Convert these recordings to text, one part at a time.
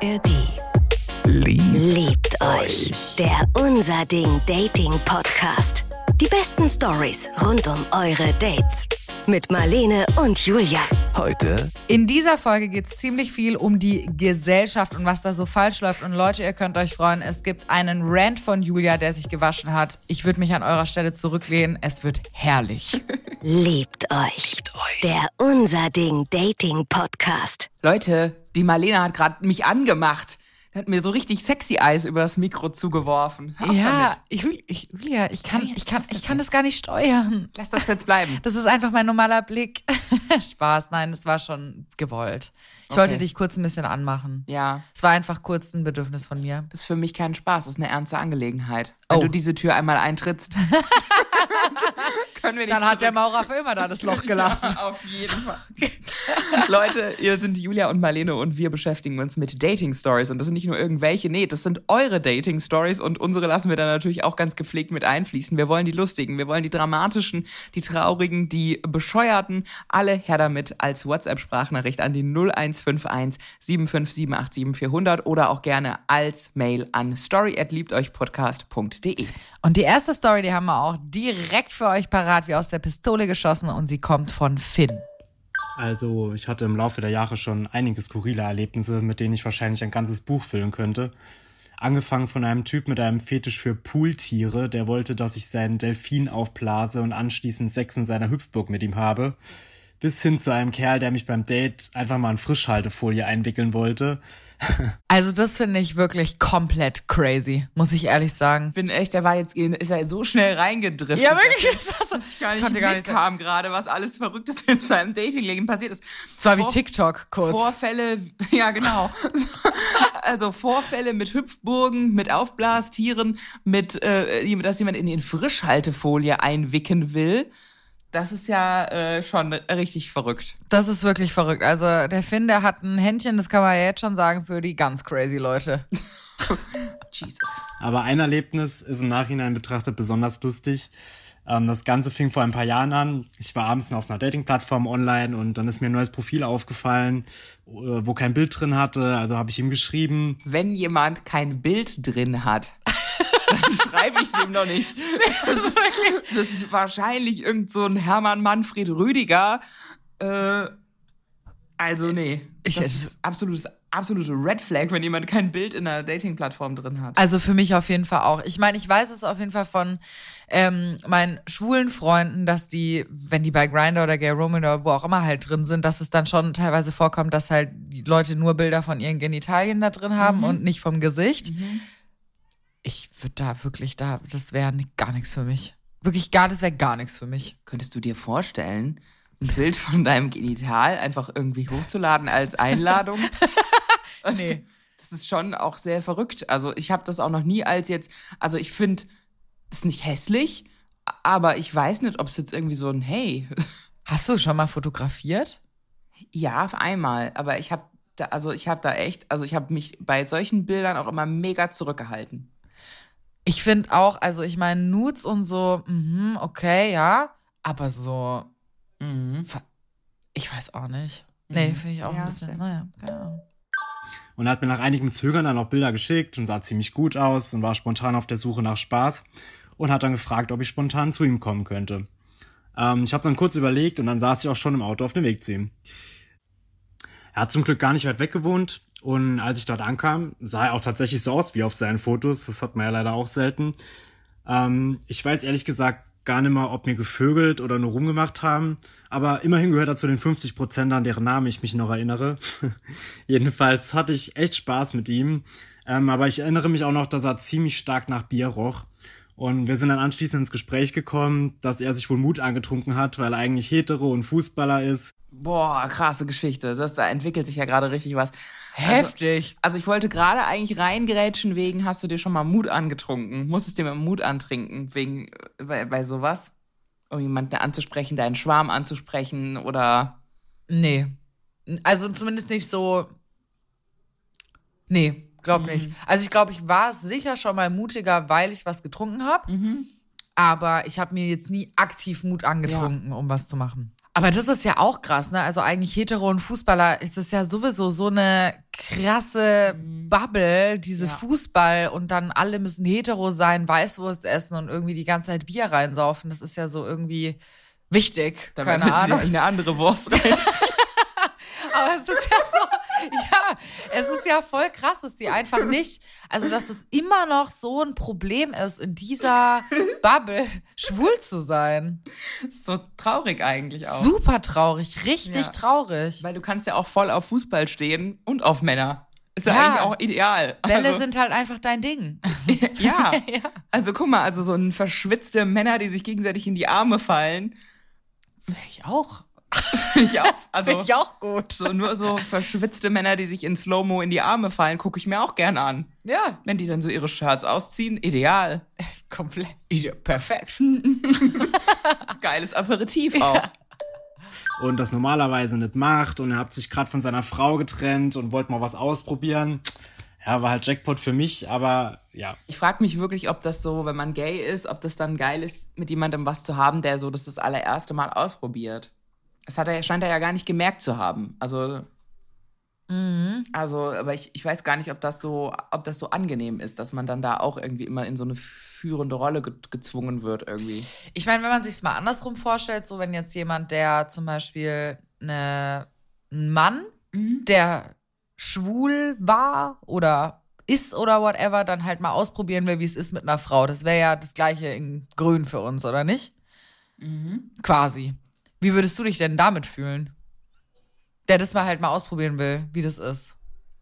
ARD. Liebt, Liebt euch. Der Unser Ding Dating Podcast. Die besten Stories rund um eure Dates. Mit Marlene und Julia. heute In dieser Folge geht es ziemlich viel um die Gesellschaft und was da so falsch läuft. Und Leute, ihr könnt euch freuen, es gibt einen Rant von Julia, der sich gewaschen hat. Ich würde mich an eurer Stelle zurücklehnen. Es wird herrlich. Liebt euch. Der Unser Ding Dating Podcast. Leute, die Marlene hat gerade mich angemacht. Hat mir so richtig sexy Eis über das Mikro zugeworfen. Hör ja, ich, ich, Julia, ich kann, ich kann, das ich kann jetzt. das gar nicht steuern. Lass das jetzt bleiben. Das ist einfach mein normaler Blick. Spaß, nein, es war schon gewollt. Ich Okay. wollte dich kurz ein bisschen anmachen. Ja, Es war einfach kurz ein Bedürfnis von mir. das ist für mich kein Spaß. Das ist eine ernste Angelegenheit. Wenn Oh. du diese Tür einmal eintrittst, können wir nicht Dann hat der zurück. Maurer für immer da das Loch gelassen. Ja, auf jeden Fall. Leute, ihr sind Julia und Marlene und wir beschäftigen uns mit Dating Stories. Und das sind nicht nur irgendwelche, nee, das sind eure Dating Stories und unsere lassen wir dann natürlich auch ganz gepflegt mit einfließen. Wir wollen die lustigen, wir wollen die dramatischen, die traurigen, die bescheuerten, alle her damit als WhatsApp-Sprachnachricht an die 0151 75787 400 oder auch gerne als Mail an story@liebteuchpodcast.de. Und die erste Story, die haben wir auch direkt für euch parat, wie aus der Pistole geschossen und sie kommt von Finn. Also, ich hatte im Laufe der Jahre schon einige skurrile Erlebnisse, mit denen ich wahrscheinlich ein ganzes Buch füllen könnte. Angefangen von einem Typ mit einem Fetisch für Pooltiere, der wollte, dass ich seinen Delfin aufblase und anschließend Sex in seiner Hüpfburg mit ihm habe. Bis hin zu einem Kerl, der mich beim Date einfach mal in Frischhaltefolie einwickeln wollte. Also das finde ich wirklich komplett crazy, muss ich ehrlich sagen. bin echt, der war jetzt, ist er so schnell reingedriftet. Ja, wirklich, ist das so? dass ich gar Ich nicht konnte gar nicht mitkam gerade, was alles Verrücktes in seinem Datingleben passiert ist. Es war wie TikTok kurz. Vorfälle, ja genau. Also Vorfälle mit Hüpfburgen, mit Aufblastieren, mit, äh, dass jemand in die Frischhaltefolie einwicken will. Das ist ja äh, schon richtig verrückt. Das ist wirklich verrückt. Also der Finn, der hat ein Händchen, das kann man ja jetzt schon sagen, für die ganz crazy Leute. Jesus. Aber ein Erlebnis ist im Nachhinein betrachtet besonders lustig. Ähm, das Ganze fing vor ein paar Jahren an. Ich war abends auf einer Dating-Plattform online und dann ist mir ein neues Profil aufgefallen, äh, wo kein Bild drin hatte. Also habe ich ihm geschrieben. Wenn jemand kein Bild drin hat, dann schreibe ich dem noch nicht. Das ist, das ist wahrscheinlich irgend so ein Hermann Manfred Rüdiger. Äh, also nee. Ich- das ist absolutes, absolute Red Flag, wenn jemand kein Bild in einer Dating-Plattform drin hat. Also für mich auf jeden Fall auch. Ich meine, ich weiß es auf jeden Fall von ähm, meinen schwulen Freunden, dass die, wenn die bei Grindr oder Gay Roman oder wo auch immer halt drin sind, dass es dann schon teilweise vorkommt, dass halt die Leute nur Bilder von ihren Genitalien da drin haben und nicht vom Gesicht. Ich würde da wirklich da, das wäre gar nichts für mich. Wirklich gar, das wäre gar nichts für mich. Könntest du dir vorstellen, ein Bild von deinem Genital einfach irgendwie hochzuladen als Einladung? Nee. Das ist schon auch sehr verrückt. Also ich habe das auch noch nie als jetzt, also ich finde es nicht hässlich, aber ich weiß nicht, ob es jetzt irgendwie so ein Hey, Hast du schon mal fotografiert? ja, auf einmal, aber ich habe da, also ich habe da echt, also ich habe mich bei solchen Bildern auch immer mega zurückgehalten. Ich finde auch, also ich meine, Nudes und so, mhm, okay, ja, aber so, Mhm. ich weiß auch nicht. Nee, finde ich auch Ja, ein bisschen, sehr. naja, keine Ahnung. Und er hat mir nach einigem Zögern dann auch Bilder geschickt und sah ziemlich gut aus und war spontan auf der Suche nach Spaß und hat dann gefragt, ob ich spontan zu ihm kommen könnte. Ähm, ich habe dann kurz überlegt und dann saß ich auch schon im Auto auf dem Weg zu ihm. Er hat zum Glück gar nicht weit weg gewohnt und als ich dort ankam, sah er auch tatsächlich so aus wie auf seinen Fotos. Das hat man ja leider auch selten. Ähm, ich weiß ehrlich gesagt gar nicht mal, ob mir gevögelt oder nur rumgemacht haben. Aber immerhin gehört er zu den 50 Prozent, an deren Namen ich mich noch erinnere. Jedenfalls hatte ich echt Spaß mit ihm. Ähm, aber ich erinnere mich auch noch, dass er ziemlich stark nach Bier roch. Und wir sind dann anschließend ins Gespräch gekommen, dass er sich wohl Mut angetrunken hat, weil er eigentlich hetero und Fußballer ist. Boah, krasse Geschichte. Das, da entwickelt sich ja gerade richtig was. Heftig. Also, also ich wollte gerade eigentlich reingerätschen wegen, hast du dir schon mal Mut angetrunken? Musstest dir mal Mut antrinken wegen, bei, bei sowas? Um jemanden anzusprechen, deinen Schwarm anzusprechen oder nee. Also zumindest nicht so. Nee, glaub nicht. Also ich glaube, ich war sicher schon mal mutiger, weil ich was getrunken habe. Aber ich habe mir jetzt nie aktiv Mut angetrunken, um was zu machen. Aber das ist ja auch krass, ne? Also eigentlich hetero und Fußballer ist es ja sowieso so eine krasse Bubble, diese Ja. Fußball und dann alle müssen hetero sein, Weißwurst essen und irgendwie die ganze Zeit Bier reinsaufen. Das ist ja so irgendwie wichtig. Dabei Keine Ahnung. eine andere Wurst rein. Aber es ist ja so, ja, es ist ja voll krass, dass die einfach nicht, also dass das immer noch so ein Problem ist, in dieser Bubble schwul zu sein. so traurig eigentlich auch. Super traurig, richtig Ja. traurig. Weil du kannst ja auch voll auf Fußball stehen und auf Männer. Ist ja, Ja. eigentlich auch ideal. Bälle also, sind halt einfach dein Ding. ja. ja. Also guck mal, also so ein verschwitzte Männer, die sich gegenseitig in die Arme fallen. Ich auch. Finde ich auch. Also Finde ich auch gut. so nur so verschwitzte Männer, die sich in Slow-Mo in die Arme fallen, gucke ich mir auch gerne an. Ja, Wenn die dann so ihre Shirts ausziehen, ideal. komplett. Perfekt. Geiles Aperitif auch. und das normalerweise nicht macht und er hat sich gerade von seiner Frau getrennt und wollte mal was ausprobieren. Ja, war halt Jackpot für mich, aber ja. Ich frage mich wirklich, ob das so, wenn man gay ist, ob das dann geil ist, mit jemandem was zu haben, der so das das allererste Mal ausprobiert. Das hat er, scheint er ja gar nicht gemerkt zu haben. Also, also, aber ich, ich weiß gar nicht, ob das so, ob das so angenehm ist, dass man dann da auch irgendwie immer in so eine führende Rolle ge gezwungen wird irgendwie. Ich meine, wenn man sich mal andersrum vorstellt, so wenn jetzt jemand, der zum Beispiel eine, ein Mann, der schwul war oder ist oder whatever, dann halt mal ausprobieren will, wie es ist mit einer Frau. Das wäre ja das gleiche in Grün für uns, oder nicht? Quasi. Wie würdest du dich denn damit fühlen? Der das mal halt mal ausprobieren will, wie das ist.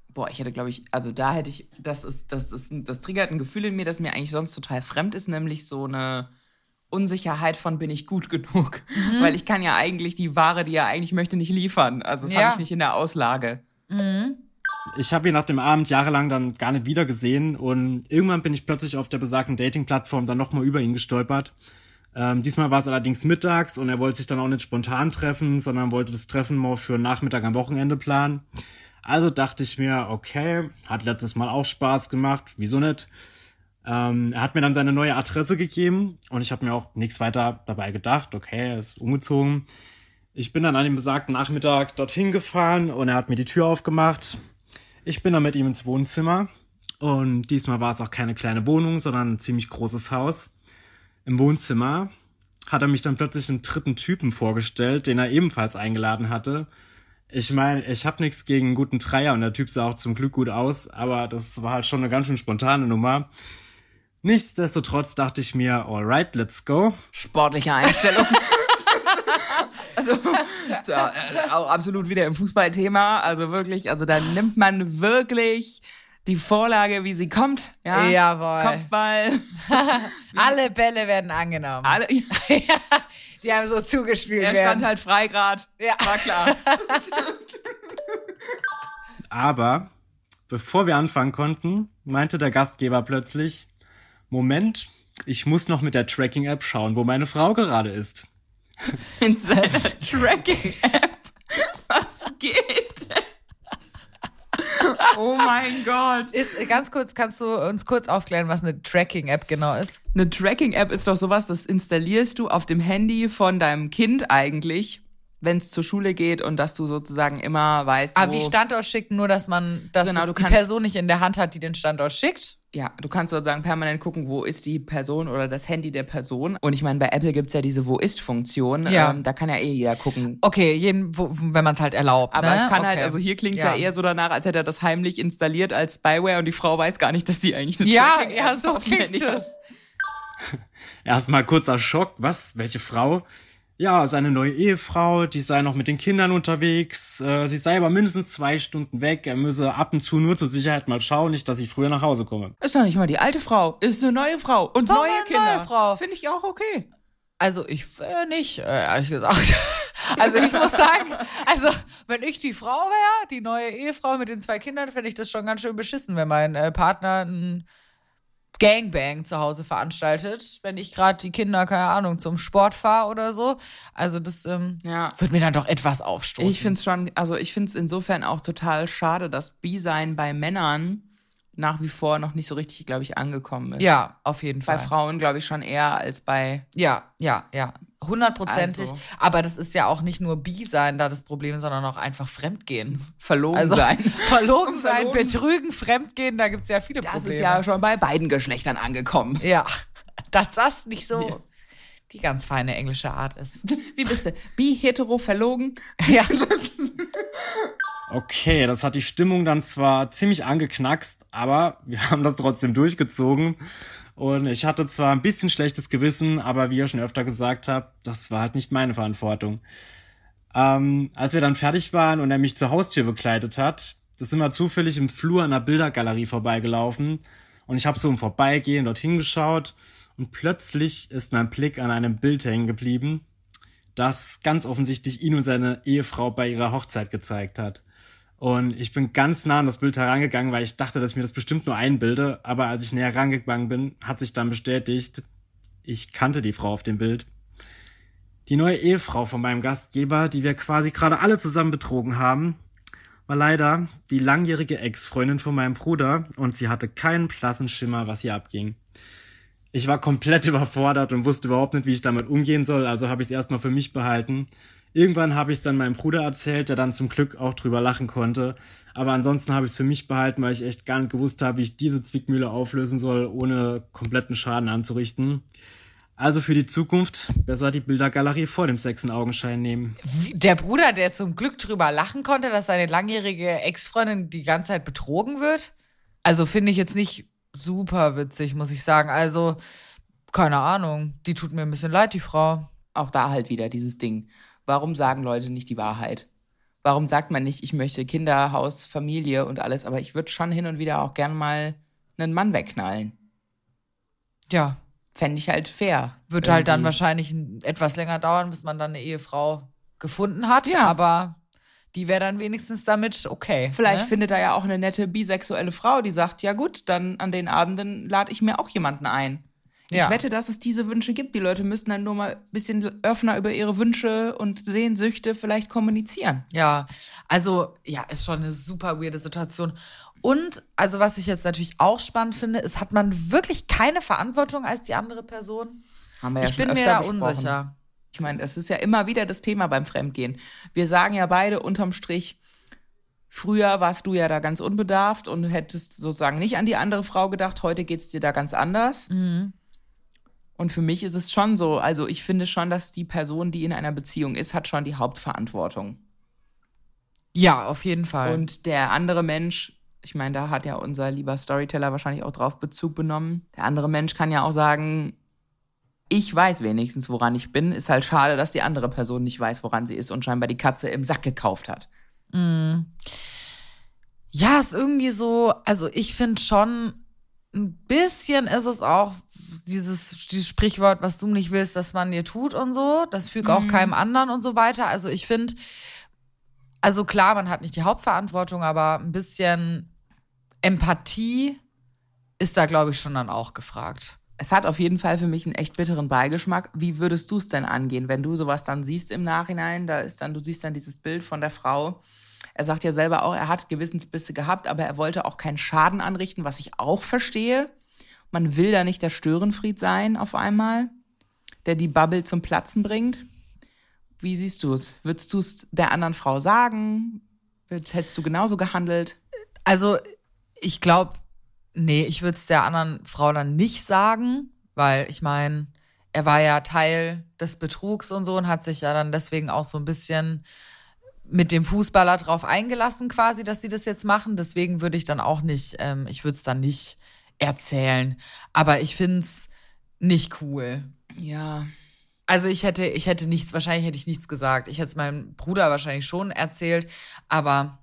Boah, ich hätte, glaube ich, also da hätte ich, das ist, das ist, das triggert ein Gefühl in mir, das mir eigentlich sonst total fremd ist, nämlich so eine Unsicherheit von bin ich gut genug. Weil ich kann ja eigentlich die Ware, die er eigentlich möchte, nicht liefern. Also das Ja. habe ich nicht in der Auslage. Ich habe ihn nach dem Abend jahrelang dann gar nicht wieder gesehen und irgendwann bin ich plötzlich auf der besagten Dating-Plattform dann nochmal über ihn gestolpert. Ähm, diesmal war es allerdings mittags und er wollte sich dann auch nicht spontan treffen, sondern wollte das Treffen mal für Nachmittag am Wochenende planen. Also dachte ich mir, okay, hat letztes Mal auch Spaß gemacht, wieso nicht? Ähm, er hat mir dann seine neue Adresse gegeben und ich habe mir auch nichts weiter dabei gedacht. Okay, er ist umgezogen. Ich bin dann an dem besagten Nachmittag dorthin gefahren und er hat mir die Tür aufgemacht. Ich bin dann mit ihm ins Wohnzimmer und diesmal war es auch keine kleine Wohnung, sondern ein ziemlich großes Haus. Im Wohnzimmer hat er mich dann plötzlich einen dritten Typen vorgestellt, den er ebenfalls eingeladen hatte. Ich meine, ich habe nichts gegen einen guten Dreier und der Typ sah auch zum Glück gut aus, aber das war halt schon eine ganz schön spontane Nummer. Nichtsdestotrotz dachte ich mir, alright, let's go. Sportliche Einstellung. also, da, äh, auch absolut wieder im Fußballthema. Also wirklich, also da nimmt man wirklich die Vorlage, wie sie kommt. Ja? Jawohl. Kopfball. Alle Bälle werden angenommen. Alle, Die haben so zugespielt er werden. stand halt frei grad. Ja. War klar. Aber bevor wir anfangen konnten, meinte der Gastgeber plötzlich, Moment, ich muss noch mit der Tracking-App schauen, wo meine Frau gerade ist. In seiner Tracking-App. Was geht denn? Oh mein Gott. Ist, ganz kurz, kannst du uns kurz aufklären, was eine Tracking-App genau ist? Eine Tracking-App ist doch sowas, das installierst du auf dem Handy von deinem Kind eigentlich, wenn es zur Schule geht und dass du sozusagen immer weißt, Ah, wo, wie Standort schicken, nur dass man, dass Genau, es du die kannst- Person nicht in der Hand hat, die den Standort schickt. ja, du kannst sozusagen permanent gucken, wo ist die Person oder das Handy der Person. Und ich meine, bei Apple gibt's ja diese Wo ist-Funktion. Ja. Ähm, da kann ja eh jeder gucken. Okay, jeden, wo, wenn man es halt erlaubt. Aber ne? es kann halt, Okay. also hier klingt's ja. eher so danach, als hätte er das heimlich installiert als Spyware und die Frau weiß gar nicht, dass sie eigentlich eine Ja, ja, so klingt es. Erstmal kurzer Schock, was? Welche Frau? Ja, seine neue Ehefrau, die sei noch mit den Kindern unterwegs. Äh, sie sei aber mindestens zwei Stunden weg. Er müsse ab und zu nur zur Sicherheit mal schauen, nicht, dass ich früher nach Hause komme. Ist doch nicht mal die alte Frau, ist eine neue Frau und Doch, neue eine Kinder. neue Frau. Finde ich auch okay. Also ich äh, nicht, äh, ehrlich gesagt. Also ich muss sagen, also wenn ich die Frau wäre, die neue Ehefrau mit den zwei Kindern, fände ich das schon ganz schön beschissen, wenn mein äh, Partner ein Gangbang zu Hause veranstaltet, wenn ich gerade die Kinder, keine Ahnung, zum Sport fahre oder so. Also das ähm, Ja. wird mir dann doch etwas aufstoßen. Ich finde es schon, also ich finde es insofern auch total schade, dass B-Sein bei Männern nach wie vor noch nicht so richtig, glaube ich, angekommen ist. Ja, auf jeden Bei Fall. Frauen, glaube ich, schon eher als bei. Ja, ja, ja. Hundertprozentig. Also. Aber das ist ja auch nicht nur Bi sein da das Problem, sondern auch einfach Fremdgehen. Verlogen Also sein. verlogen sein, betrügen, Fremdgehen, da gibt es ja viele Das Probleme. ist ja schon bei beiden Geschlechtern angekommen. Ja, dass das nicht so die ganz feine englische Art ist. Wie bist du? Bi, hetero, verlogen? Ja. Okay, das hat die Stimmung dann zwar ziemlich angeknackst, aber wir haben das trotzdem durchgezogen. Und ich hatte zwar ein bisschen schlechtes Gewissen, aber wie ihr schon öfter gesagt habt, das war halt nicht meine Verantwortung. Ähm, als wir dann fertig waren und er mich zur Haustür begleitet hat, das sind wir zufällig im Flur der Bildergalerie vorbeigelaufen. Und ich habe so im Vorbeigehen dorthin geschaut und plötzlich ist mein Blick an einem Bild hängen geblieben, das ganz offensichtlich ihn und seine Ehefrau bei ihrer Hochzeit gezeigt hat. Und ich bin ganz nah an das Bild herangegangen, weil ich dachte, dass ich mir das bestimmt nur einbilde. Aber als ich näher rangegangen bin, hat sich dann bestätigt, ich kannte die Frau auf dem Bild. Die neue Ehefrau von meinem Gastgeber, die wir quasi gerade alle zusammen betrogen haben, war leider die langjährige Ex-Freundin von meinem Bruder und sie hatte keinen blassen Schimmer, was hier abging. Ich war komplett überfordert und wusste überhaupt nicht, wie ich damit umgehen soll, also habe ich es erstmal für mich behalten. Irgendwann habe ich es dann meinem Bruder erzählt, der dann zum Glück auch drüber lachen konnte. Aber ansonsten habe ich es für mich behalten, weil ich echt gar nicht gewusst habe, wie ich diese Zwickmühle auflösen soll, ohne kompletten Schaden anzurichten. Also für die Zukunft besser die Bildergalerie vor dem Sex in Augenschein nehmen. Der Bruder, der zum Glück drüber lachen konnte, dass seine langjährige Ex-Freundin die ganze Zeit betrogen wird. Also finde ich jetzt nicht super witzig, muss ich sagen. Also, keine Ahnung. Die tut mir ein bisschen leid, die Frau. Auch da halt wieder dieses Ding. Warum sagen Leute nicht die Wahrheit? Warum sagt man nicht, ich möchte Kinder, Haus, Familie und alles, aber ich würde schon hin und wieder auch gern mal einen Mann wegknallen. Ja, Fände ich halt fair. wird halt dann wahrscheinlich ein- etwas länger dauern, bis man dann eine Ehefrau gefunden hat. Ja. Aber die wäre dann wenigstens damit okay. Vielleicht ne? findet er ja auch eine nette bisexuelle Frau, die sagt, ja gut, dann an den Abenden lade ich mir auch jemanden ein. Ja. Ich wette, dass es diese Wünsche gibt. Die Leute müssten dann nur mal ein bisschen offener über ihre Wünsche und Sehnsüchte vielleicht kommunizieren. Ja, also ja, ist schon eine super weirde Situation. Und also was ich jetzt natürlich auch spannend finde, ist, hat man wirklich keine Verantwortung als die andere Person? Haben wir ja ich bin mir da besprochen. unsicher. Ich meine, es ist ja immer wieder das Thema beim Fremdgehen. Wir sagen ja beide unterm Strich, früher warst du ja da ganz unbedarft und hättest sozusagen nicht an die andere Frau gedacht, heute geht's dir da ganz anders. Mhm. Und für mich ist es schon so, also ich finde schon, dass die Person, die in einer Beziehung ist, hat schon die Hauptverantwortung. Ja, auf jeden Fall. Und der andere Mensch, ich meine, da hat ja unser lieber Storyteller wahrscheinlich auch drauf Bezug benommen. Der andere Mensch kann ja auch sagen, ich weiß wenigstens, woran ich bin. Ist halt schade, dass die andere Person nicht weiß, woran sie ist und scheinbar die Katze im Sack gekauft hat. Ja, ist irgendwie so, also ich finde schon, ein bisschen ist es auch dieses, dieses Sprichwort, was du nicht willst, dass man dir tut und so. Das fügt auch keinem anderen und so weiter. Also ich finde, also klar, man hat nicht die Hauptverantwortung, aber ein bisschen Empathie ist da, glaube ich, schon dann auch gefragt. Es hat auf jeden Fall für mich einen echt bitteren Beigeschmack. Wie würdest du es denn angehen, wenn du sowas dann siehst im Nachhinein? Da ist dann, du siehst dann dieses Bild von der Frau. Er sagt ja selber auch, er hat Gewissensbisse gehabt, aber er wollte auch keinen Schaden anrichten, was ich auch verstehe. Man will da nicht der Störenfried sein auf einmal, der die Bubble zum Platzen bringt. Wie siehst du es? Würdest du es der anderen Frau sagen? Hättest du genauso gehandelt? Also, ich glaube, nee, ich würde es der anderen Frau dann nicht sagen, weil ich meine, er war ja Teil des Betrugs und so und hat sich ja dann deswegen auch so ein bisschen mit dem Fußballer drauf eingelassen, quasi, dass sie das jetzt machen. Deswegen würde ich dann auch nicht, ähm, ich würde es dann nicht erzählen. Aber ich finde es nicht cool. Ja. Also ich hätte, ich hätte nichts, wahrscheinlich hätte ich nichts gesagt. Ich hätte es meinem Bruder wahrscheinlich schon erzählt, aber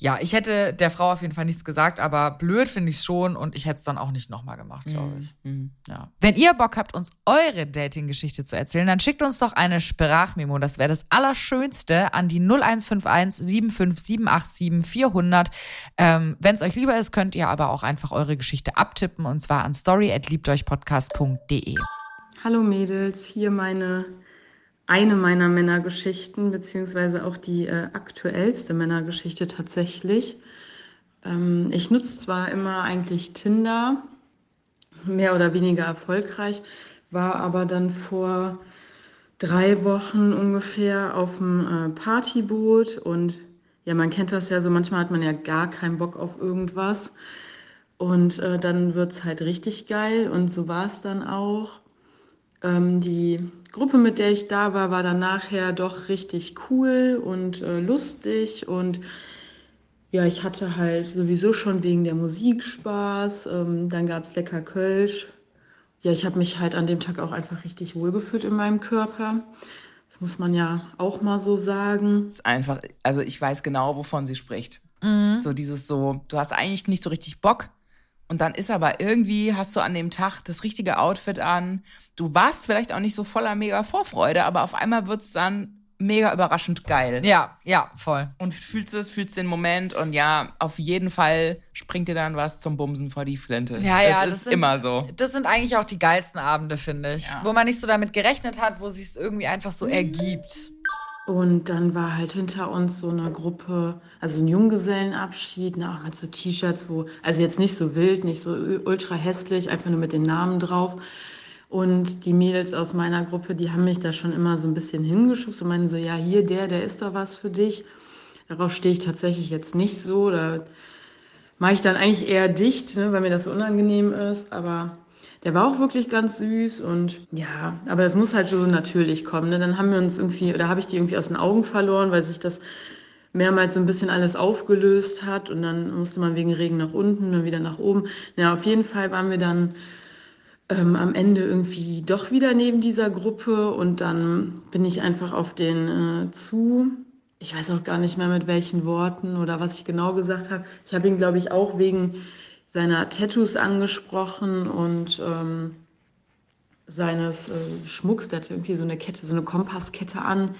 ja, ich hätte der Frau auf jeden Fall nichts gesagt, aber blöd finde ich es schon und ich hätte es dann auch nicht nochmal gemacht, glaube ich. Ja. Wenn ihr Bock habt, uns eure Dating-Geschichte zu erzählen, dann schickt uns doch eine Sprachmemo. Das wäre das Allerschönste an die 0151 75787 400. Ähm, Wenn es euch lieber ist, könnt ihr aber auch einfach eure Geschichte abtippen und zwar an story@liebteuchpodcast.de. Hallo Mädels, hier meine eine meiner Männergeschichten, beziehungsweise auch die äh, aktuellste Männergeschichte tatsächlich. Ähm, ich nutze zwar immer eigentlich Tinder, mehr oder weniger erfolgreich, war aber dann vor drei Wochen ungefähr auf dem äh, Partyboot und ja, man kennt das ja so, manchmal hat man ja gar keinen Bock auf irgendwas und äh, dann wird's halt richtig geil und so war es dann auch. Ähm, die Gruppe, mit der ich da war, war dann nachher doch richtig cool und äh, lustig und ja, ich hatte halt sowieso schon wegen der Musik Spaß. Ähm, dann gab's lecker Kölsch. Ja, ich habe mich halt an dem Tag auch einfach richtig wohlgefühlt in meinem Körper. Das muss man ja auch mal so sagen. ist einfach, also ich weiß genau, wovon sie spricht. So dieses so, du hast eigentlich nicht so richtig Bock. Und dann ist aber irgendwie, hast du an dem Tag das richtige Outfit an. Du warst vielleicht auch nicht so voller mega Vorfreude, aber auf einmal wird's dann mega überraschend geil. Ja, ja, voll. Und fühlst es, fühlst den Moment und ja, auf jeden Fall springt dir dann was zum Bumsen vor die Flinte. Ja, ja, das ist immer so. Das sind eigentlich auch die geilsten Abende, finde ich. Ja. Wo man nicht so damit gerechnet hat, wo sich es irgendwie einfach so ergibt. Und dann war halt hinter uns so eine Gruppe, also ein Junggesellenabschied, ne, auch mit so T-Shirts, wo, also jetzt nicht so wild, nicht so ultra hässlich, einfach nur mit den Namen drauf. Und die Mädels aus meiner Gruppe, die haben mich da schon immer so ein bisschen hingeschubst und meinen so, ja, hier, der, der ist doch was für dich. Darauf stehe ich tatsächlich jetzt nicht so. Da mache ich dann eigentlich eher dicht, ne, weil mir das so unangenehm ist. Aber der war auch wirklich ganz süß und ja, aber es muss halt so natürlich kommen. Ne? Dann haben wir uns irgendwie, oder habe ich die irgendwie aus den Augen verloren, weil sich das mehrmals so ein bisschen alles aufgelöst hat und dann musste man wegen Regen nach unten, dann wieder nach oben. Ja, auf jeden Fall waren wir dann ähm, am Ende irgendwie doch wieder neben dieser Gruppe und dann bin ich einfach auf den äh, zu. Ich weiß auch gar nicht mehr mit welchen Worten oder was ich genau gesagt habe. Ich habe ihn, glaube ich, auch wegen seiner Tattoos angesprochen und ähm, seines äh, Schmucks. Der hatte irgendwie so eine Kette, so eine Kompasskette an.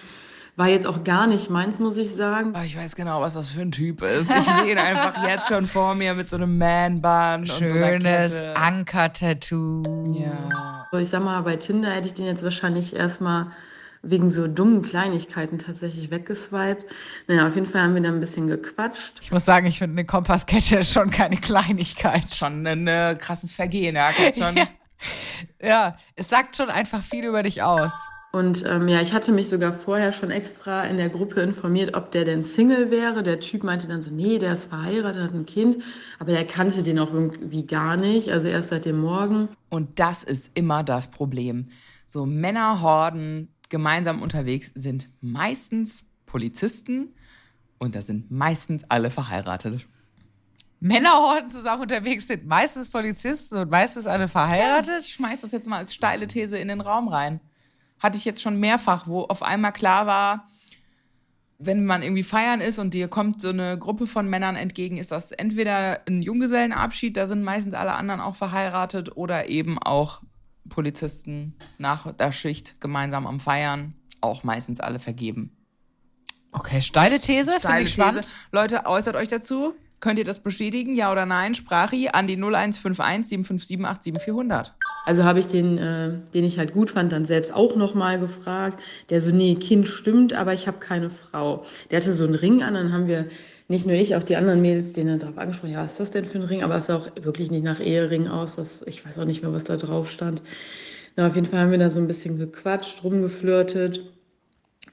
War jetzt auch gar nicht meins, muss ich sagen. Aber ich weiß genau, was das für ein Typ ist. Ich sehe ihn einfach jetzt schon vor mir mit so einem Man-Bun und so einer Schönes Kette. Anker-Tattoo. Ja. So, ich sag mal, bei Tinder hätte ich den jetzt wahrscheinlich erstmal wegen so dummen Kleinigkeiten tatsächlich weggeswiped. Naja, auf jeden Fall haben wir da ein bisschen gequatscht. Ich muss sagen, ich finde, eine Kompasskette ist schon keine Kleinigkeit. Schon ein äh, krasses Vergehen, ja. Schon, Ja, es sagt schon einfach viel über dich aus. Und ähm, ja, ich hatte mich sogar vorher schon extra in der Gruppe informiert, ob der denn Single wäre. Der Typ meinte dann so, nee, der ist verheiratet, hat ein Kind. Aber er kannte den auch irgendwie gar nicht, also erst seit dem Morgen. Und das ist immer das Problem. So Männerhorden gemeinsam unterwegs sind meistens Polizisten und da sind meistens alle verheiratet. Männerhorden zusammen unterwegs sind meistens Polizisten und meistens alle verheiratet. Ich schmeiß das jetzt mal als steile These in den Raum rein. Hatte ich jetzt schon mehrfach, wo auf einmal klar war, wenn man irgendwie feiern ist und dir kommt so eine Gruppe von Männern entgegen, ist das entweder ein Junggesellenabschied, da sind meistens alle anderen auch verheiratet, oder eben auch Polizisten nach der Schicht gemeinsam am Feiern, auch meistens alle vergeben. Okay, steile These, finde ich spannend. These. Leute, äußert euch dazu. Könnt ihr das bestätigen? Ja oder nein? Sprachi an die 0151 757 7400. Also habe ich den, äh, den ich halt gut fand, dann selbst auch nochmal gefragt. Der so, nee, Kind stimmt, aber ich habe keine Frau. Der hatte so einen Ring an, dann haben wir, nicht nur ich, auch die anderen Mädels, denen darauf angesprochen, ja, was ist das denn für ein Ring? Aber es sah auch wirklich nicht nach Ehering aus. Das, ich weiß auch nicht mehr, was da drauf stand. Na, auf jeden Fall haben wir da so ein bisschen gequatscht, rumgeflirtet.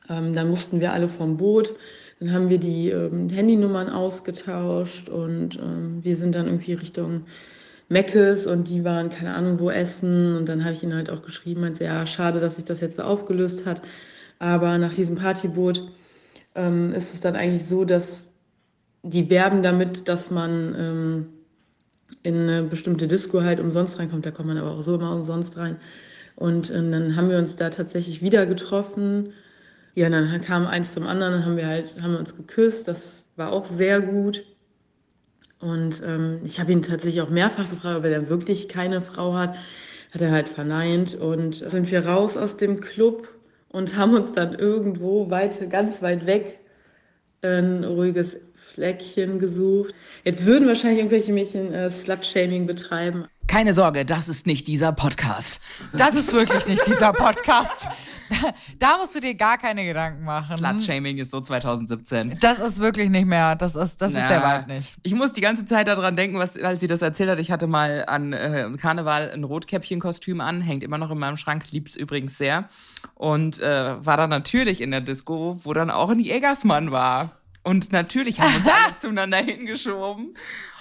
Ähm, dann mussten wir alle vom Boot. Dann haben wir die ähm, Handynummern ausgetauscht und ähm, wir sind dann irgendwie Richtung Meckes und die waren keine Ahnung wo essen. Und dann habe ich ihnen halt auch geschrieben, meinte, ja, schade, dass sich das jetzt so aufgelöst hat. Aber nach diesem Partyboot ähm, ist es dann eigentlich so, dass die werben damit, dass man ähm, in eine bestimmte Disco halt umsonst reinkommt. Da kommt man aber auch so immer umsonst rein. Und ähm, dann haben wir uns da tatsächlich wieder getroffen. Ja, dann kam eins zum anderen, dann haben wir halt, haben wir uns geküsst. Das war auch sehr gut. Und ähm, ich habe ihn tatsächlich auch mehrfach gefragt, ob er denn wirklich keine Frau hat. Hat er halt verneint. Und sind wir raus aus dem Club und haben uns dann irgendwo weit, ganz weit weg ein ruhiges Fleckchen gesucht. Jetzt würden wahrscheinlich irgendwelche Mädchen äh, Slut-Shaming betreiben. Keine Sorge, das ist nicht dieser Podcast. Das ist wirklich nicht dieser Podcast. Da musst du dir gar keine Gedanken machen. Slut-Shaming ist so 2017. Das ist wirklich nicht mehr. Das ist, das ist der. Vibe nicht. Ich muss die ganze Zeit daran denken, was, als sie das erzählt hat. Ich hatte mal an äh, Karneval ein Rotkäppchenkostüm an, hängt immer noch in meinem Schrank, lieb's übrigens sehr. Und äh, war dann natürlich in der Disco, wo dann auch ein Jägersmann war. Und natürlich haben wir uns alle zueinander hingeschoben.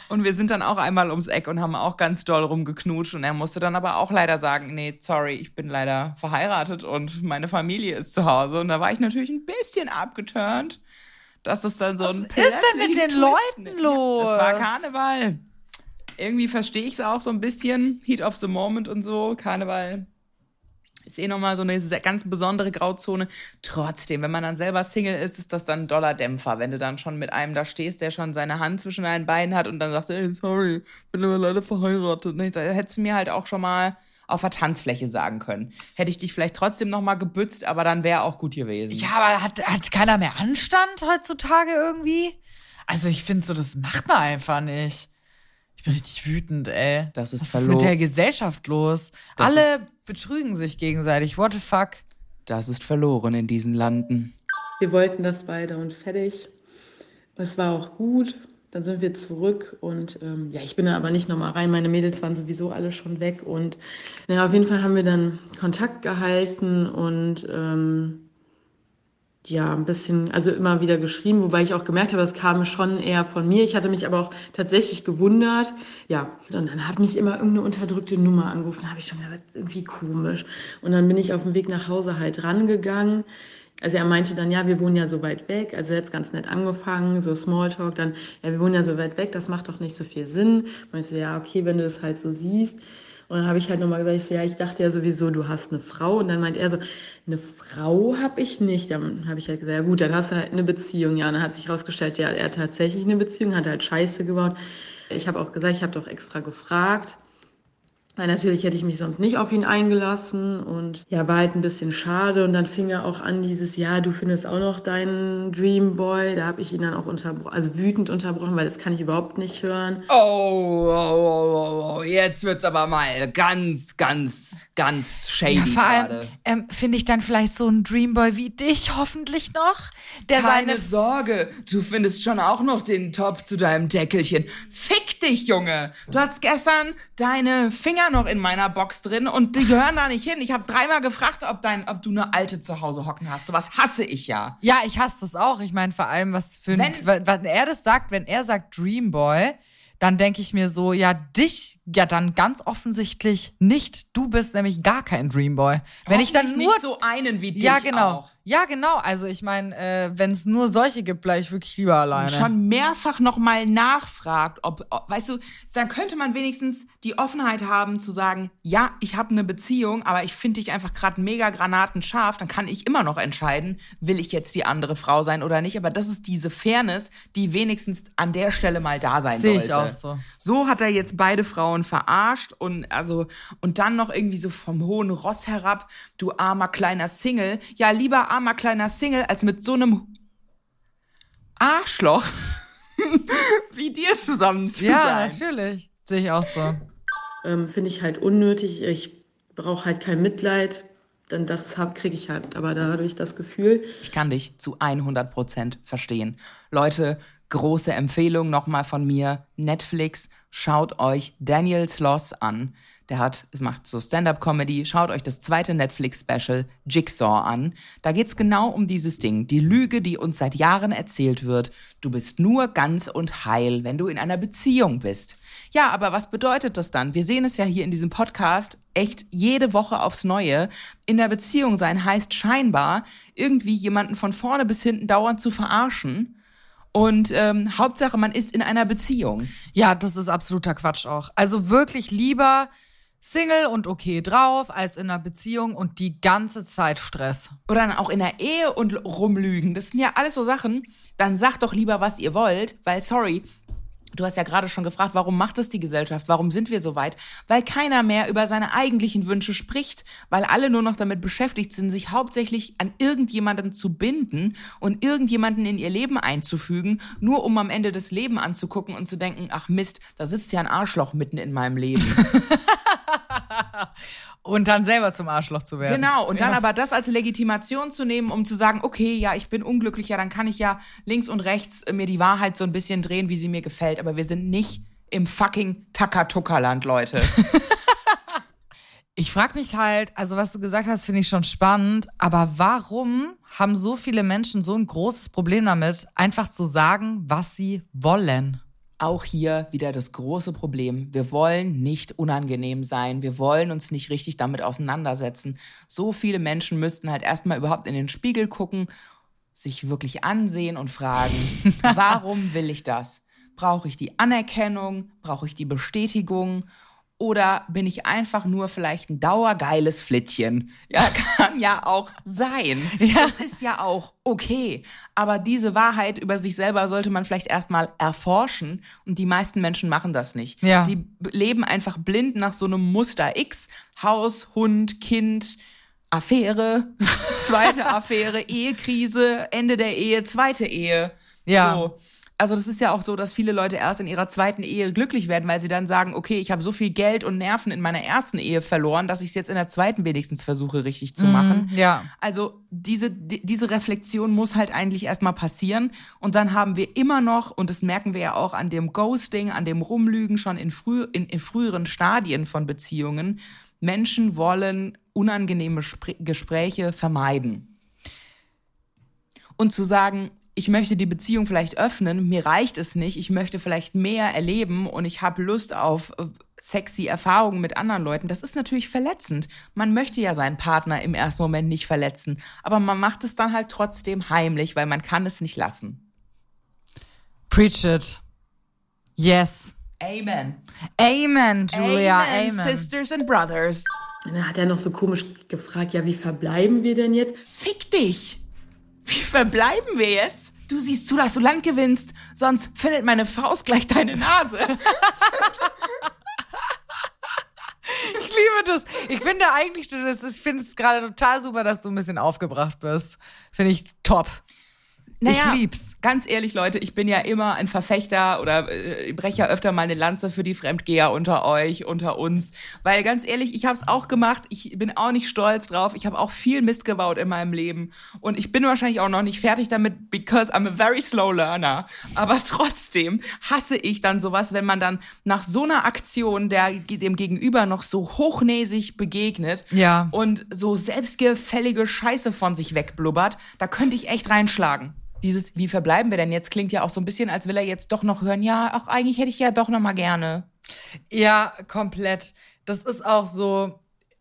Und wir sind dann auch einmal ums Eck und haben auch ganz doll rumgeknutscht. Und er musste dann aber auch leider sagen, nee, sorry, ich bin leider verheiratet und meine Familie ist zu Hause. Und da war ich natürlich ein bisschen abgeturnt, dass das dann so ein ist denn mit den Twist Leuten los? Ja, das war Karneval. Irgendwie verstehe ich es auch so ein bisschen. Heat of the Moment und so. Karneval ist eh nochmal so eine ganz besondere Grauzone. Trotzdem, wenn man dann selber Single ist, ist das dann ein doller Dämpfer. Wenn du dann schon mit einem da stehst, der schon seine Hand zwischen deinen Beinen hat und dann sagt, ey, sorry, bin aber leider verheiratet. Ich sag, Hättest du mir halt auch schon mal auf der Tanzfläche sagen können. Hätte ich dich vielleicht trotzdem nochmal gebützt, aber dann wäre auch gut gewesen. Ja, aber hat, hat keiner mehr Anstand heutzutage irgendwie? Also ich finde so, das macht man einfach nicht. Ich bin richtig wütend, ey. Das ist Was ist verlo- mit der Gesellschaft los? Das Alle betrügen sich gegenseitig. What the fuck? Das ist verloren in diesen Landen. Wir wollten das beide und fertig. Es war auch gut. Dann sind wir zurück und ähm, ja, ich bin da aber nicht nochmal rein. Meine Mädels waren sowieso alle schon weg und naja, auf jeden Fall haben wir dann Kontakt gehalten und ähm, ja, ein bisschen, also immer wieder geschrieben, wobei ich auch gemerkt habe, das kam schon eher von mir. Ich hatte mich aber auch tatsächlich gewundert. Ja, und dann hat mich immer irgendeine unterdrückte Nummer angerufen. Da habe ich schon gedacht, das ist irgendwie komisch. Und dann bin ich auf dem Weg nach Hause halt rangegangen. Also er meinte dann, ja, wir wohnen ja so weit weg. Also er hat ganz nett angefangen, so Smalltalk. Dann, ja, wir wohnen ja so weit weg, das macht doch nicht so viel Sinn. Und ich so, ja, okay, wenn du das halt so siehst. Und dann habe ich halt nochmal gesagt, ich so, ja, ich dachte ja sowieso, du hast eine Frau. Und dann meint er so, eine Frau habe ich nicht. Dann habe ich halt gesagt, ja gut, dann hast du halt eine Beziehung. Ja, und dann hat sich rausgestellt, ja, er hat tatsächlich eine Beziehung, hat halt Scheiße gebaut. Ich habe auch gesagt, ich habe doch extra gefragt. Weil natürlich hätte ich mich sonst nicht auf ihn eingelassen und ja, war halt ein bisschen schade. Und dann fing er auch an, dieses, ja, du findest auch noch deinen Dreamboy. Da habe ich ihn dann auch unterbrochen, also wütend unterbrochen, weil das kann ich überhaupt nicht hören. Oh, oh, oh, oh, oh, jetzt wird's aber mal ganz, ganz, ganz shady Ja, vor allem gerade. ähm, finde ich dann vielleicht so einen Dreamboy wie dich hoffentlich noch, der Keine seine Sorge, du findest schon auch noch den Top zu deinem Deckelchen. Fick dich, Junge! Du hattest gestern deine Finger noch in meiner Box drin und die gehören da nicht hin. Ich habe dreimal gefragt, ob, dein, ob du eine alte zu Hause hocken hast. Sowas hasse ich ja. Ja, ich hasse das auch. Ich meine, vor allem, was für ein, Wenn- wenn er das sagt, wenn er sagt Dreamboy, dann denke ich mir so, ja, dich, ja, dann ganz offensichtlich nicht. Du bist nämlich gar kein Dreamboy. Wenn ich dann nur. nicht so einen wie dich ja, genau. auch. Ja, genau. Also ich meine, äh, wenn es nur solche gibt, bleibe ich wirklich lieber alleine. schon mehrfach nochmal nachfragt, ob, ob, weißt du, dann könnte man wenigstens die Offenheit haben zu sagen, ja, ich habe eine Beziehung, aber ich finde dich einfach gerade mega granatenscharf, dann kann ich immer noch entscheiden, will ich jetzt die andere Frau sein oder nicht, aber das ist diese Fairness, die wenigstens an der Stelle mal da sein Sehe sollte. ich auch so. So hat er jetzt beide Frauen verarscht und also und dann noch irgendwie so vom hohen Ross herab, du armer kleiner Single. Ja, lieber armer kleiner Single als mit so einem Arschloch wie dir zusammen zu ja, sein. natürlich. Sehe ich auch so. Ähm, Finde ich halt unnötig. Ich brauche halt kein Mitleid, denn das kriege ich halt aber dadurch das Gefühl. Ich kann dich zu 100% verstehen. Leute, große Empfehlung nochmal von mir. Netflix, schaut euch Daniel Sloss an. Der hat, macht so Stand-up-Comedy. Schaut euch das zweite Netflix-Special Jigsaw an. Da geht's genau um dieses Ding. Die Lüge, die uns seit Jahren erzählt wird. Du bist nur ganz und heil, wenn du in einer Beziehung bist. Ja, aber was bedeutet das dann? Wir sehen es ja hier in diesem Podcast echt jede Woche aufs Neue. In der Beziehung sein heißt scheinbar, irgendwie jemanden von vorne bis hinten dauernd zu verarschen. Und ähm, Hauptsache, man ist in einer Beziehung. Ja, das ist absoluter Quatsch auch. Also wirklich lieber Single und okay drauf, als in einer Beziehung und die ganze Zeit Stress. Oder dann auch in der Ehe und rumlügen. Das sind ja alles so Sachen. Dann sagt doch lieber, was ihr wollt, weil, sorry, Du hast ja gerade schon gefragt, warum macht es die Gesellschaft? Warum sind wir so weit? Weil keiner mehr über seine eigentlichen Wünsche spricht, weil alle nur noch damit beschäftigt sind, sich hauptsächlich an irgendjemanden zu binden und irgendjemanden in ihr Leben einzufügen, nur um am Ende das Leben anzugucken und zu denken, ach Mist, da sitzt ja ein Arschloch mitten in meinem Leben. Und dann selber zum Arschloch zu werden. Genau, und dann aber das als Legitimation zu nehmen, um zu sagen, okay, ja, ich bin unglücklich, ja, dann kann ich ja links und rechts äh, mir die Wahrheit so ein bisschen drehen, wie sie mir gefällt. Aber wir sind nicht im fucking Takatuka-Land, Leute. Ich frage mich halt, also was du gesagt hast, finde ich schon spannend, aber warum haben so viele Menschen so ein großes Problem damit, einfach zu sagen, was sie wollen? Auch hier wieder das große Problem. Wir wollen nicht unangenehm sein. Wir wollen uns nicht richtig damit auseinandersetzen. So viele Menschen müssten halt erstmal überhaupt in den Spiegel gucken, sich wirklich ansehen und fragen, warum will ich das? Brauche ich die Anerkennung? Brauche ich die Bestätigung? Oder bin ich einfach nur vielleicht ein dauergeiles Flittchen? Ja, kann ja auch sein. Ja. Das ist ja auch okay. Aber diese Wahrheit über sich selber sollte man vielleicht erstmal erforschen. Und die meisten Menschen machen das nicht. Ja. Die leben einfach blind nach so einem Muster X. Haus, Hund, Kind, Affäre, zweite Affäre, Ehekrise, Ende der Ehe, zweite Ehe. Ja. So. Also das ist ja auch so, dass viele Leute erst in ihrer zweiten Ehe glücklich werden, weil sie dann sagen, okay, ich habe so viel Geld und Nerven in meiner ersten Ehe verloren, dass ich es jetzt in der zweiten wenigstens versuche richtig zu machen. ja. Also diese, die, diese Reflexion muss halt eigentlich erstmal passieren. Und dann haben wir immer noch, und das merken wir ja auch an dem Ghosting, an dem Rumlügen schon in, früh, in, in früheren Stadien von Beziehungen, Menschen wollen unangenehme Spr Gespräche vermeiden. Und zu sagen, ich möchte die Beziehung vielleicht öffnen, mir reicht es nicht, ich möchte vielleicht mehr erleben und ich habe Lust auf äh, sexy Erfahrungen mit anderen Leuten, das ist natürlich verletzend. Man möchte ja seinen Partner im ersten Moment nicht verletzen, aber man macht es dann halt trotzdem heimlich, weil man kann es nicht lassen. Preach it. Yes. Amen. Amen, Julia. Amen. Sisters and Brothers. Und dann hat er noch so komisch gefragt, ja, wie verbleiben wir denn jetzt? Fick dich! Wie verbleiben wir jetzt? Du siehst zu, dass du Land gewinnst, sonst findet meine Faust gleich deine Nase. Ich liebe das. Ich finde eigentlich, das ist, ich finde es gerade total super, dass du ein bisschen aufgebracht bist. Finde ich top. Ich lieb's. Ganz ehrlich, Leute, ich bin ja immer ein Verfechter oder äh, breche ja öfter mal eine Lanze für die Fremdgeher unter euch, unter uns. Weil ganz ehrlich, ich habe es auch gemacht. Ich bin auch nicht stolz drauf. Ich habe auch viel Mist gebaut in meinem Leben. Und ich bin wahrscheinlich auch noch nicht fertig damit, because I'm a very slow learner. Aber trotzdem hasse ich dann sowas, wenn man dann nach so einer Aktion der, dem Gegenüber noch so hochnäsig begegnet Ja. und so selbstgefällige Scheiße von sich wegblubbert. Da könnte ich echt reinschlagen dieses, wie verbleiben wir denn jetzt, klingt ja auch so ein bisschen, als will er jetzt doch noch hören, ja, ach, eigentlich hätte ich ja doch noch mal gerne. Ja, komplett. Das ist auch so.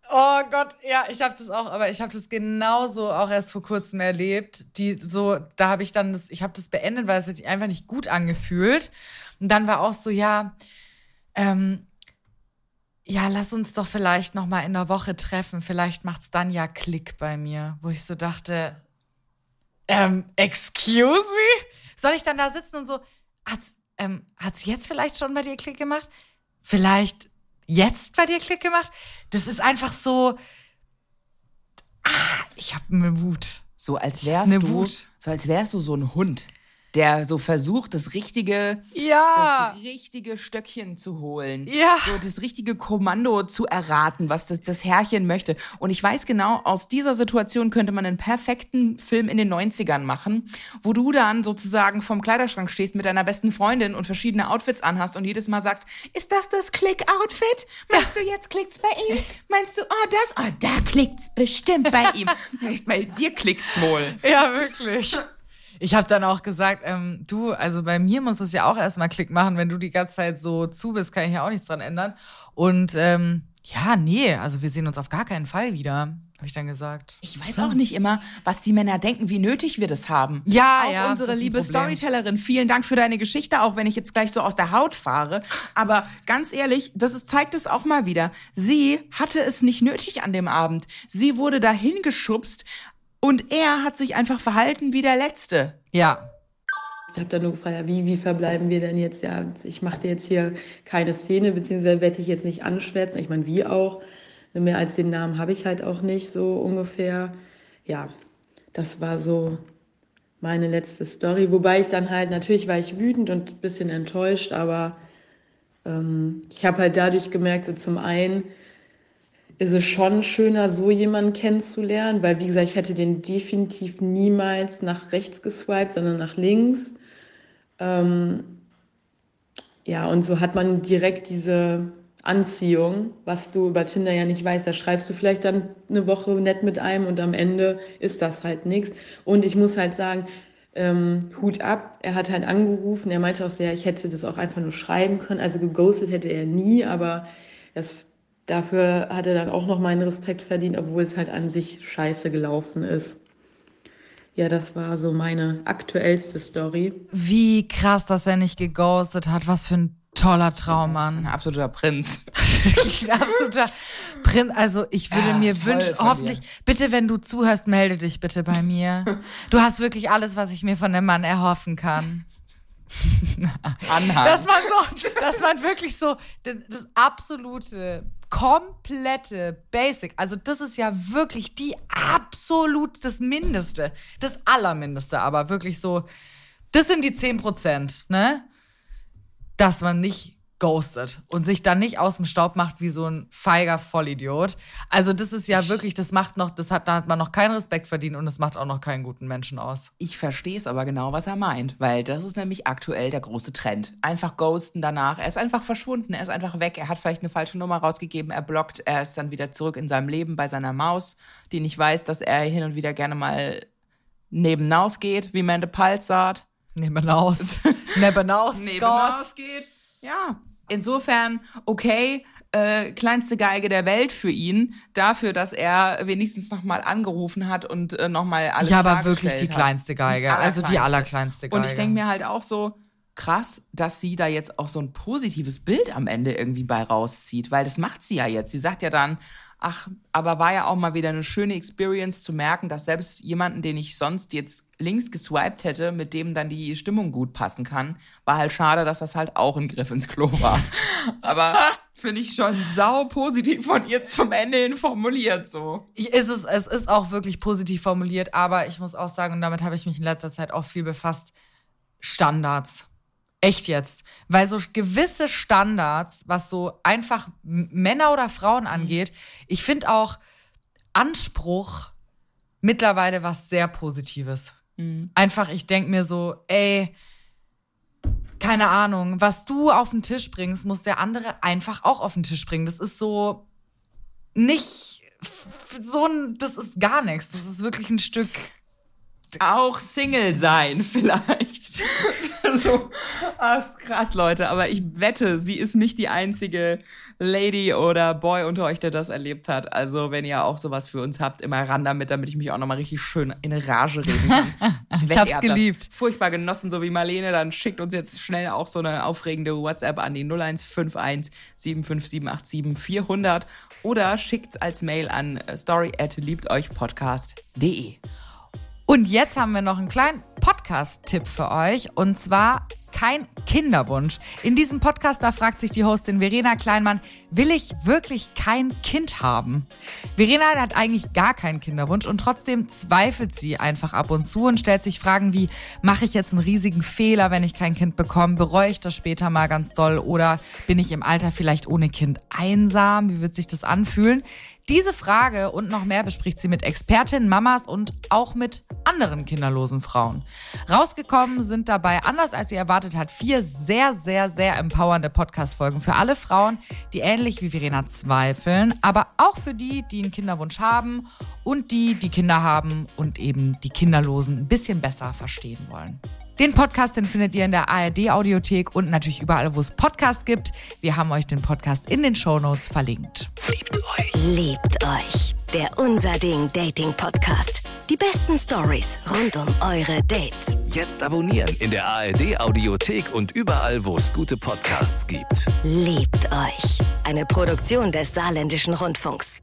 Oh Gott, ja, ich habe das auch, aber ich habe das genauso auch erst vor kurzem erlebt. Die so, da habe ich dann das, ich habe das beendet, weil es sich einfach nicht gut angefühlt. Und dann war auch so, ja, ähm, ja, lass uns doch vielleicht noch mal in der Woche treffen. Vielleicht macht's dann ja Klick bei mir, wo ich so dachte, ähm, excuse me? Soll ich dann da sitzen und so, hat's, ähm, hat's jetzt vielleicht schon bei dir Klick gemacht? Vielleicht jetzt bei dir Klick gemacht? Das ist einfach so, ah, ich hab ne Wut. So als wärst Ne du, Wut. so als wärst du so ein Hund, der so versucht, das richtige, Ja. das richtige Stöckchen zu holen. Ja. So das richtige Kommando zu erraten, was das, das Herrchen möchte. Und ich weiß genau, aus dieser Situation könnte man einen perfekten Film in den 90ern machen, wo du dann sozusagen vom Kleiderschrank stehst mit deiner besten Freundin und verschiedene Outfits anhast und jedes Mal sagst, ist das das Klick-Outfit? Meinst du, jetzt klickt's bei ihm? Meinst du, oh, das? Oh, da klickt's bestimmt bei ihm. Echt, bei dir klickt's wohl. Ja, wirklich. Ich habe dann auch gesagt, ähm, du, also bei mir muss es ja auch erstmal Klick machen, wenn du die ganze Zeit so zu bist, kann ich ja auch nichts dran ändern. Und ähm, ja, nee, also wir sehen uns auf gar keinen Fall wieder, habe ich dann gesagt. Ich weiß auch nicht immer, was die Männer denken, wie nötig wir das haben. Ja, auch ja, unsere liebe. Storytellerin, vielen Dank für deine Geschichte, auch wenn ich jetzt gleich so aus der Haut fahre. Aber ganz ehrlich, das ist, zeigt es auch mal wieder. Sie hatte es nicht nötig an dem Abend. Sie wurde dahin geschubst und er hat sich einfach verhalten wie der Letzte. Ja, Ich habe dann nur gefragt, ja, wie, wie verbleiben wir denn jetzt? Ja, ich mache dir jetzt hier keine Szene, beziehungsweise werde ich jetzt nicht anschwärzen. Ich meine, wie auch. Mehr als den Namen habe ich halt auch nicht, so ungefähr. Ja, das war so meine letzte Story. Wobei ich dann halt, natürlich war ich wütend und ein bisschen enttäuscht, aber ähm, ich habe halt dadurch gemerkt, so zum einen ist es schon schöner, so jemanden kennenzulernen, weil wie gesagt, ich hätte den definitiv niemals nach rechts geswiped, sondern nach links. Ähm, ja, und so hat man direkt diese Anziehung, was du über Tinder ja nicht weißt. Da schreibst du vielleicht dann eine Woche nett mit einem und am Ende ist das halt nichts. Und ich muss halt sagen, ähm, Hut ab, er hat halt angerufen, er meinte auch sehr, ich hätte das auch einfach nur schreiben können. Also geghostet hätte er nie, aber das, dafür hat er dann auch noch meinen Respekt verdient, obwohl es halt an sich scheiße gelaufen ist. Ja, das war so meine aktuellste Story. Wie krass, dass er nicht geghostet hat. Was für ein toller Traummann. Ein absoluter Prinz. ein absoluter Prinz. Also ich würde Ja, mir toll wünschen, hoffentlich, bitte, wenn du zuhörst, melde dich bitte bei mir. Du hast wirklich alles, was ich mir von dem Mann erhoffen kann. Anhang. Dass man so, dass man wirklich so das, absolute, komplette Basic, also das ist ja wirklich die absolut das Mindeste, das Allermindeste, aber wirklich so, das sind die 10 Prozent, ne? Dass man nicht ghostet und sich dann nicht aus dem Staub macht wie so ein feiger Vollidiot. Also das ist ja wirklich, das macht noch, das hat, da hat man noch keinen Respekt verdient und das macht auch noch keinen guten Menschen aus. Ich verstehe es aber genau, was er meint, weil das ist nämlich aktuell der große Trend. Einfach ghosten danach. Er ist einfach verschwunden, er ist einfach weg. Er hat vielleicht eine falsche Nummer rausgegeben, er blockt, er ist dann wieder zurück in seinem Leben bei seiner Maus, die nicht weiß, dass er hin und wieder gerne mal nebenaus geht, wie Mende Pals sagt. Nebenaus. Nebenaus, Gott. geht. Ja. Insofern, okay, äh, kleinste Geige der Welt für ihn, dafür, dass er wenigstens nochmal angerufen hat und äh, nochmal alles Ja, aber wirklich die hat. kleinste Geige. Also die allerkleinste Geige. Und ich denke mir halt auch so, krass, dass sie da jetzt auch so ein positives Bild am Ende irgendwie bei rauszieht, weil das macht sie ja jetzt. Sie sagt ja dann, ach, aber war ja auch mal wieder eine schöne Experience zu merken, dass selbst jemanden, den ich sonst jetzt links geswiped hätte, mit dem dann die Stimmung gut passen kann, war halt schade, dass das halt auch ein Griff ins Klo war. aber finde ich schon sau positiv von ihr zum Ende hin formuliert so. ist es, es ist auch wirklich positiv formuliert, aber ich muss auch sagen, und damit habe ich mich in letzter Zeit auch viel befasst, Standards. Echt jetzt. Weil so gewisse Standards, was so einfach Männer oder Frauen angeht, ich finde auch Anspruch mittlerweile was sehr Positives. Einfach, ich denke mir so, ey, keine Ahnung, was du auf den Tisch bringst, muss der andere einfach auch auf den Tisch bringen. Das ist so nicht so ein, das ist gar nichts. Das ist wirklich ein Stück. auch Single sein, vielleicht. so, ah, ist krass, Leute. Aber ich wette, sie ist nicht die einzige Lady oder Boy unter euch, der das erlebt hat. Also, wenn ihr auch sowas für uns habt, immer ran damit, damit ich mich auch nochmal richtig schön in Rage reden kann. Ich, wette, hab's ihr habt geliebt. Furchtbar genossen, so wie Marlene. Dann schickt uns jetzt schnell auch so eine aufregende WhatsApp an die 0151 75787 400 oder schickt's als Mail an äh, story at liebteuchpodcast.de. Und jetzt haben wir noch einen kleinen Podcast-Tipp für euch. Und zwar kein Kinderwunsch. In diesem Podcast, da fragt sich die Hostin Verena Kleinmann, will ich wirklich kein Kind haben? Verena hat eigentlich gar keinen Kinderwunsch und trotzdem zweifelt sie einfach ab und zu und stellt sich Fragen wie, mache ich jetzt einen riesigen Fehler, wenn ich kein Kind bekomme? Bereue ich das später mal ganz doll? Oder bin ich im Alter vielleicht ohne Kind einsam? Wie wird sich das anfühlen? Diese Frage und noch mehr bespricht sie mit Expertinnen, Mamas und auch mit anderen kinderlosen Frauen. Rausgekommen sind dabei, anders als sie erwartet hat, vier sehr, sehr, sehr empowernde Podcast-Folgen für alle Frauen, die ähnlich wie Verena zweifeln, aber auch für die, die einen Kinderwunsch haben und die, die Kinder haben und eben die Kinderlosen ein bisschen besser verstehen wollen. Den Podcast, den findet ihr in der ARD-Audiothek und natürlich überall, wo es Podcasts gibt. Wir haben euch den Podcast in den Shownotes verlinkt. Liebt euch. Der Unser Ding Dating Podcast. Die besten Stories rund um eure Dates. Jetzt abonnieren in der ARD Audiothek und überall, wo es gute Podcasts gibt. Liebt euch. Eine Produktion des Saarländischen Rundfunks.